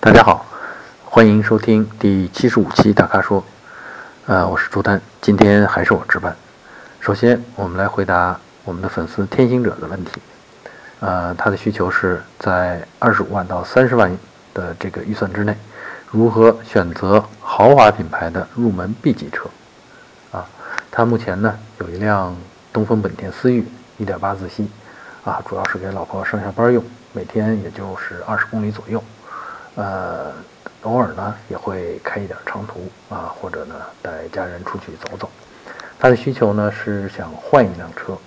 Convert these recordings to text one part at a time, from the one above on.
大家好，欢迎收听第七十五期大咖说。呃，我是朱丹，今天还是我值班。首先，我们来回答我们的粉丝天行者的问题。呃，他的需求是在二十五万到三十万的这个预算之内，如何选择豪华品牌的入门 B 级车？啊，他目前呢有一辆东风本田思域1.8自吸，啊，主要是给老婆上下班用，每天也就是二十公里左右。呃，偶尔呢也会开一点长途啊，或者呢带家人出去走走。他的需求呢是想换一辆车，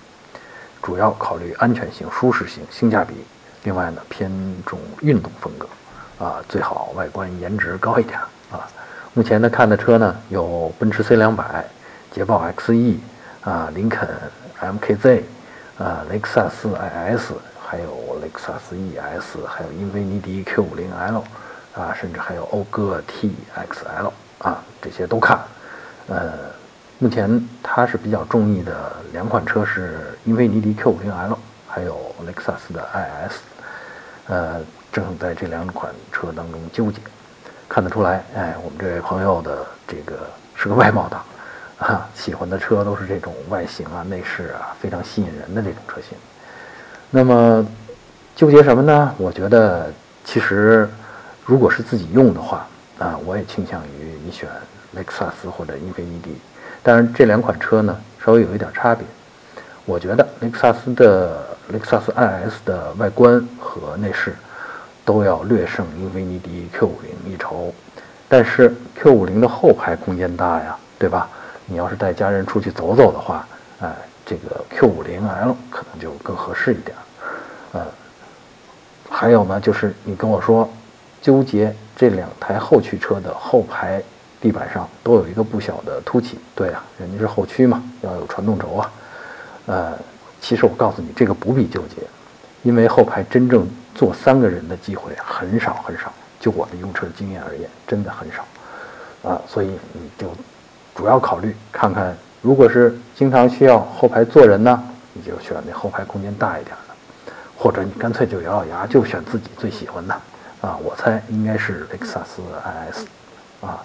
主要考虑安全性、舒适性、性价比。另外呢偏重运动风格，啊，最好外观颜值高一点啊。目前呢看的车呢有奔驰 C 两百、捷豹 XE 啊、林肯 MKZ 啊、雷克萨斯 IS，还有雷克萨斯 ES，还有英菲尼迪 Q50L。啊，甚至还有讴歌 TXL 啊，这些都看。呃，目前他是比较中意的两款车是英菲尼迪 Q50L，还有雷克萨斯的 IS。呃，正在这两款车当中纠结。看得出来，哎，我们这位朋友的这个是个外贸党，啊，喜欢的车都是这种外形啊、内饰啊非常吸引人的这种车型。那么纠结什么呢？我觉得其实。如果是自己用的话，啊，我也倾向于你选雷克萨斯或者英菲尼迪。当然，这两款车呢稍微有一点差别。我觉得雷克萨斯的雷克萨斯 IS 的外观和内饰都要略胜英菲尼迪 Q50 一筹。但是 Q50 的后排空间大呀，对吧？你要是带家人出去走走的话，哎，这个 Q50L 可能就更合适一点。呃，还有呢，就是你跟我说。纠结这两台后驱车的后排地板上都有一个不小的凸起，对啊，人家是后驱嘛，要有传动轴啊。呃，其实我告诉你，这个不必纠结，因为后排真正坐三个人的机会很少很少，就我的用车经验而言，真的很少啊。所以你就主要考虑看看，如果是经常需要后排坐人呢，你就选那后排空间大一点，或者你干脆就咬咬牙就选自己最喜欢的。啊，我猜应该是雷克萨斯 IS，啊，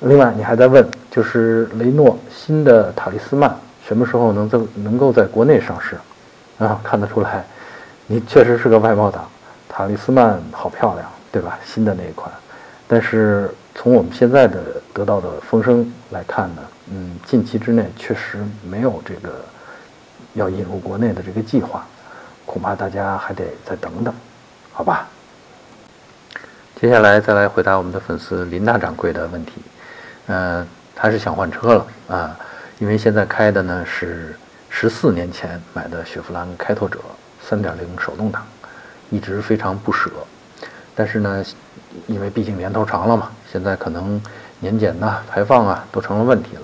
另外你还在问，就是雷诺新的塔利斯曼什么时候能在能够在国内上市？啊，看得出来，你确实是个外贸党。塔利斯曼好漂亮，对吧？新的那一款，但是从我们现在的得到的风声来看呢，嗯，近期之内确实没有这个要引入国内的这个计划，恐怕大家还得再等等，好吧？接下来再来回答我们的粉丝林大掌柜的问题，嗯，他是想换车了啊，因为现在开的呢是十四年前买的雪佛兰开拓者3.0手动挡，一直非常不舍，但是呢，因为毕竟年头长了嘛，现在可能年检呐、排放啊都成了问题了，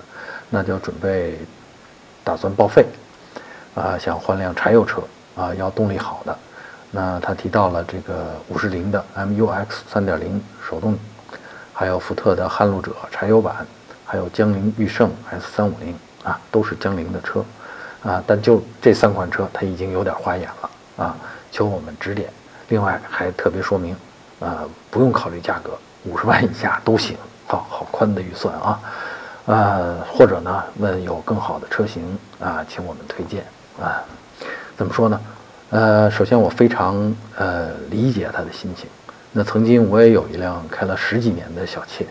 那就准备打算报废，啊，想换辆柴油车。啊，要动力好的。那他提到了这个五十铃的 MUX 3.0手动，还有福特的撼路者柴油版，还有江铃驭胜 S350 啊，都是江铃的车啊。但就这三款车，他已经有点花眼了啊，求我们指点。另外还特别说明，啊，不用考虑价格，五十万以下都行。好好宽的预算啊，呃，或者呢问有更好的车型啊，请我们推荐啊。怎么说呢？呃，首先我非常呃理解他的心情。那曾经我也有一辆开了十几年的小切，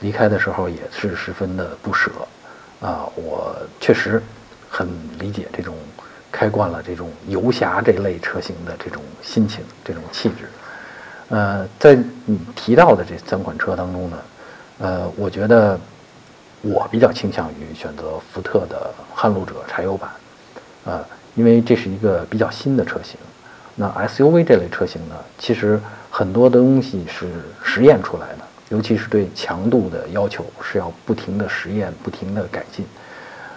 离开的时候也是十分的不舍啊。我确实很理解这种开惯了这种游侠这类车型的这种心情、这种气质。呃，在你提到的这三款车当中呢，呃，我觉得我比较倾向于选择福特的撼路者柴油版，呃。因为这是一个比较新的车型，那 SUV 这类车型呢，其实很多东西是实验出来的，尤其是对强度的要求是要不停的实验、不停的改进。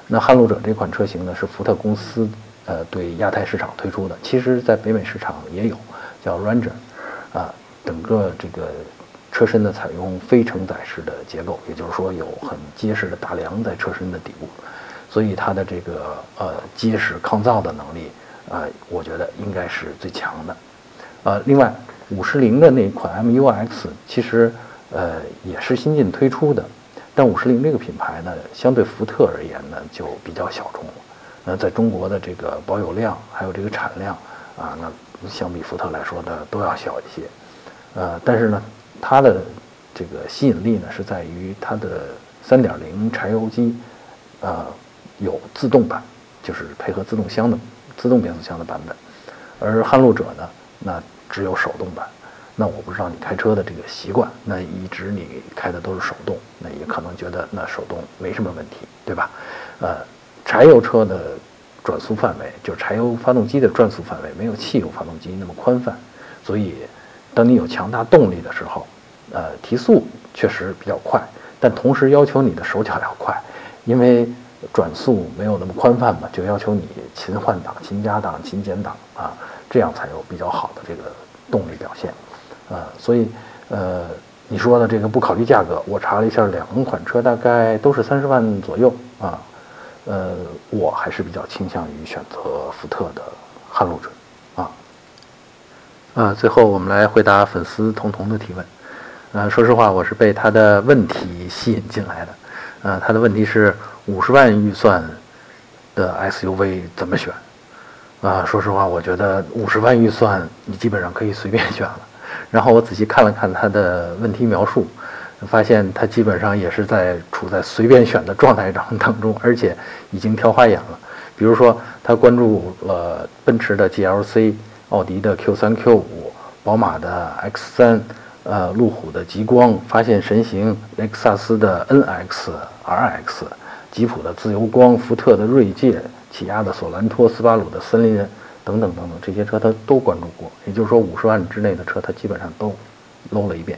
那撼路者这款车型呢，是福特公司呃对亚太市场推出的，其实在北美市场也有，叫 Ranger，啊，整个这个车身呢采用非承载式的结构，也就是说有很结实的大梁在车身的底部。所以它的这个呃结实抗造的能力，啊，我觉得应该是最强的。呃，另外五十铃的那款 MUX 其实呃也是新近推出的，但五十铃这个品牌呢，相对福特而言呢就比较小众了。那在中国的这个保有量还有这个产量啊，那相比福特来说呢都要小一些。呃，但是呢，它的这个吸引力呢是在于它的三点零柴油机，呃，有自动版，就是配合自动箱的自动变速箱的版本，而撼路者呢，那只有手动版。那我不知道你开车的这个习惯，那一直你开的都是手动，那也可能觉得那手动没什么问题，对吧？呃，柴油车的转速范围，就柴油发动机的转速范围，没有汽油发动机那么宽泛，所以。当你有强大动力的时候，呃，提速确实比较快，但同时要求你的手脚要快，因为转速没有那么宽泛嘛，就要求你勤换挡、勤加档、勤减档啊，这样才有比较好的这个动力表现，啊，所以呃，你说的这个不考虑价格，我查了一下，两款车大概都是三十万左右啊，呃，我还是比较倾向于选择福特的撼路者。啊，最后我们来回答粉丝彤彤的提问。呃，说实话，我是被他的问题吸引进来的。呃，他的问题是五十万预算的 SUV 怎么选？啊，说实话，我觉得五十万预算你基本上可以随便选了。然后我仔细看了看他的问题描述，发现他基本上也是在处在随便选的状态当当中，而且已经挑花眼了。比如说，他关注了奔驰的 GLC。奥迪的 Q3、Q5，宝马的 X3，呃，路虎的极光，发现神行，雷克萨斯的 NX、RX，吉普的自由光，福特的锐界，起亚的索兰托，斯巴鲁的森林人，等等等等，这些车他都关注过。也就是说，五十万之内的车他基本上都搂了一遍。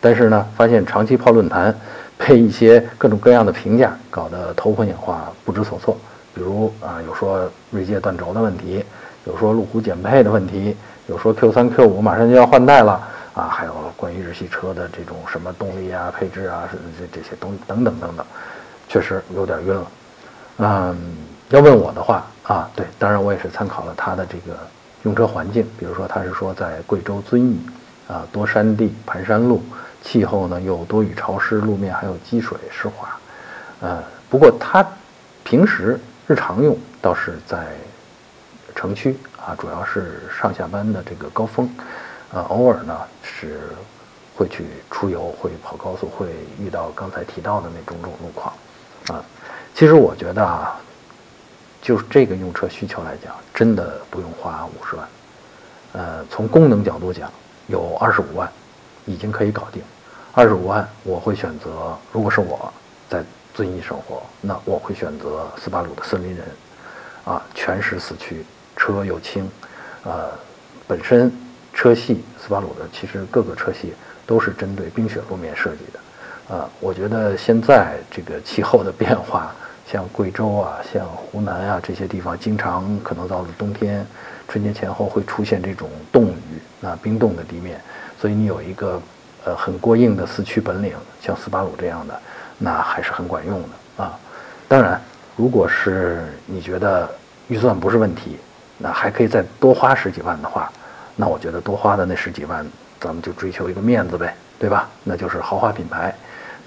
但是呢，发现长期泡论坛，被一些各种各样的评价搞得头昏眼花，不知所措。比如啊，有说锐界断轴的问题。有说路虎减配的问题，有说 Q 三、Q 五马上就要换代了啊，还有关于日系车的这种什么动力啊、配置啊，这这些东等等等等，确实有点晕了。嗯，要问我的话啊，对，当然我也是参考了他的这个用车环境，比如说他是说在贵州遵义啊，多山地盘山路，气候呢又多雨潮湿，路面还有积水湿滑。呃，不过他平时日常用倒是在。城区啊，主要是上下班的这个高峰，呃，偶尔呢是会去出游，会跑高速，会遇到刚才提到的那种种路况，啊，其实我觉得啊，就是这个用车需求来讲，真的不用花五十万，呃，从功能角度讲，有二十五万已经可以搞定，二十五万我会选择，如果是我在遵义生活，那我会选择斯巴鲁的森林人，啊，全时四驱。车又轻，呃，本身车系斯巴鲁的其实各个车系都是针对冰雪路面设计的，呃，我觉得现在这个气候的变化，像贵州啊，像湖南啊这些地方，经常可能到了冬天，春节前后会出现这种冻雨，那冰冻的地面，所以你有一个呃很过硬的四驱本领，像斯巴鲁这样的，那还是很管用的啊。当然，如果是你觉得预算不是问题。那还可以再多花十几万的话，那我觉得多花的那十几万，咱们就追求一个面子呗，对吧？那就是豪华品牌。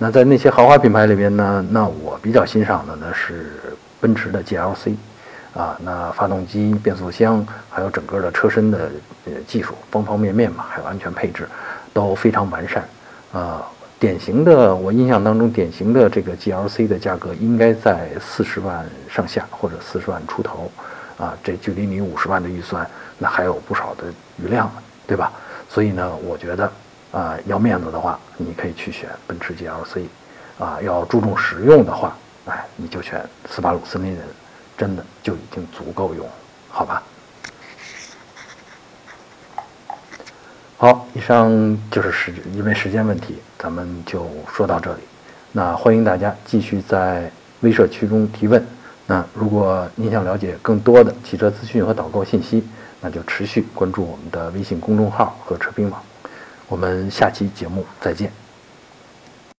那在那些豪华品牌里边呢，那我比较欣赏的呢是奔驰的 GLC，啊，那发动机、变速箱，还有整个的车身的呃技术方方面面嘛，还有安全配置都非常完善。啊，典型的我印象当中典型的这个 GLC 的价格应该在四十万上下或者四十万出头。啊，这距离你五十万的预算，那还有不少的余量，对吧？所以呢，我觉得，啊，要面子的话，你可以去选奔驰 GLC，啊，要注重实用的话，哎，你就选斯巴鲁森林人，真的就已经足够用，好吧？好，以上就是时因为时间问题，咱们就说到这里。那欢迎大家继续在微社区中提问。那如果您想了解更多的汽车资讯和导购信息，那就持续关注我们的微信公众号和车评网。我们下期节目再见。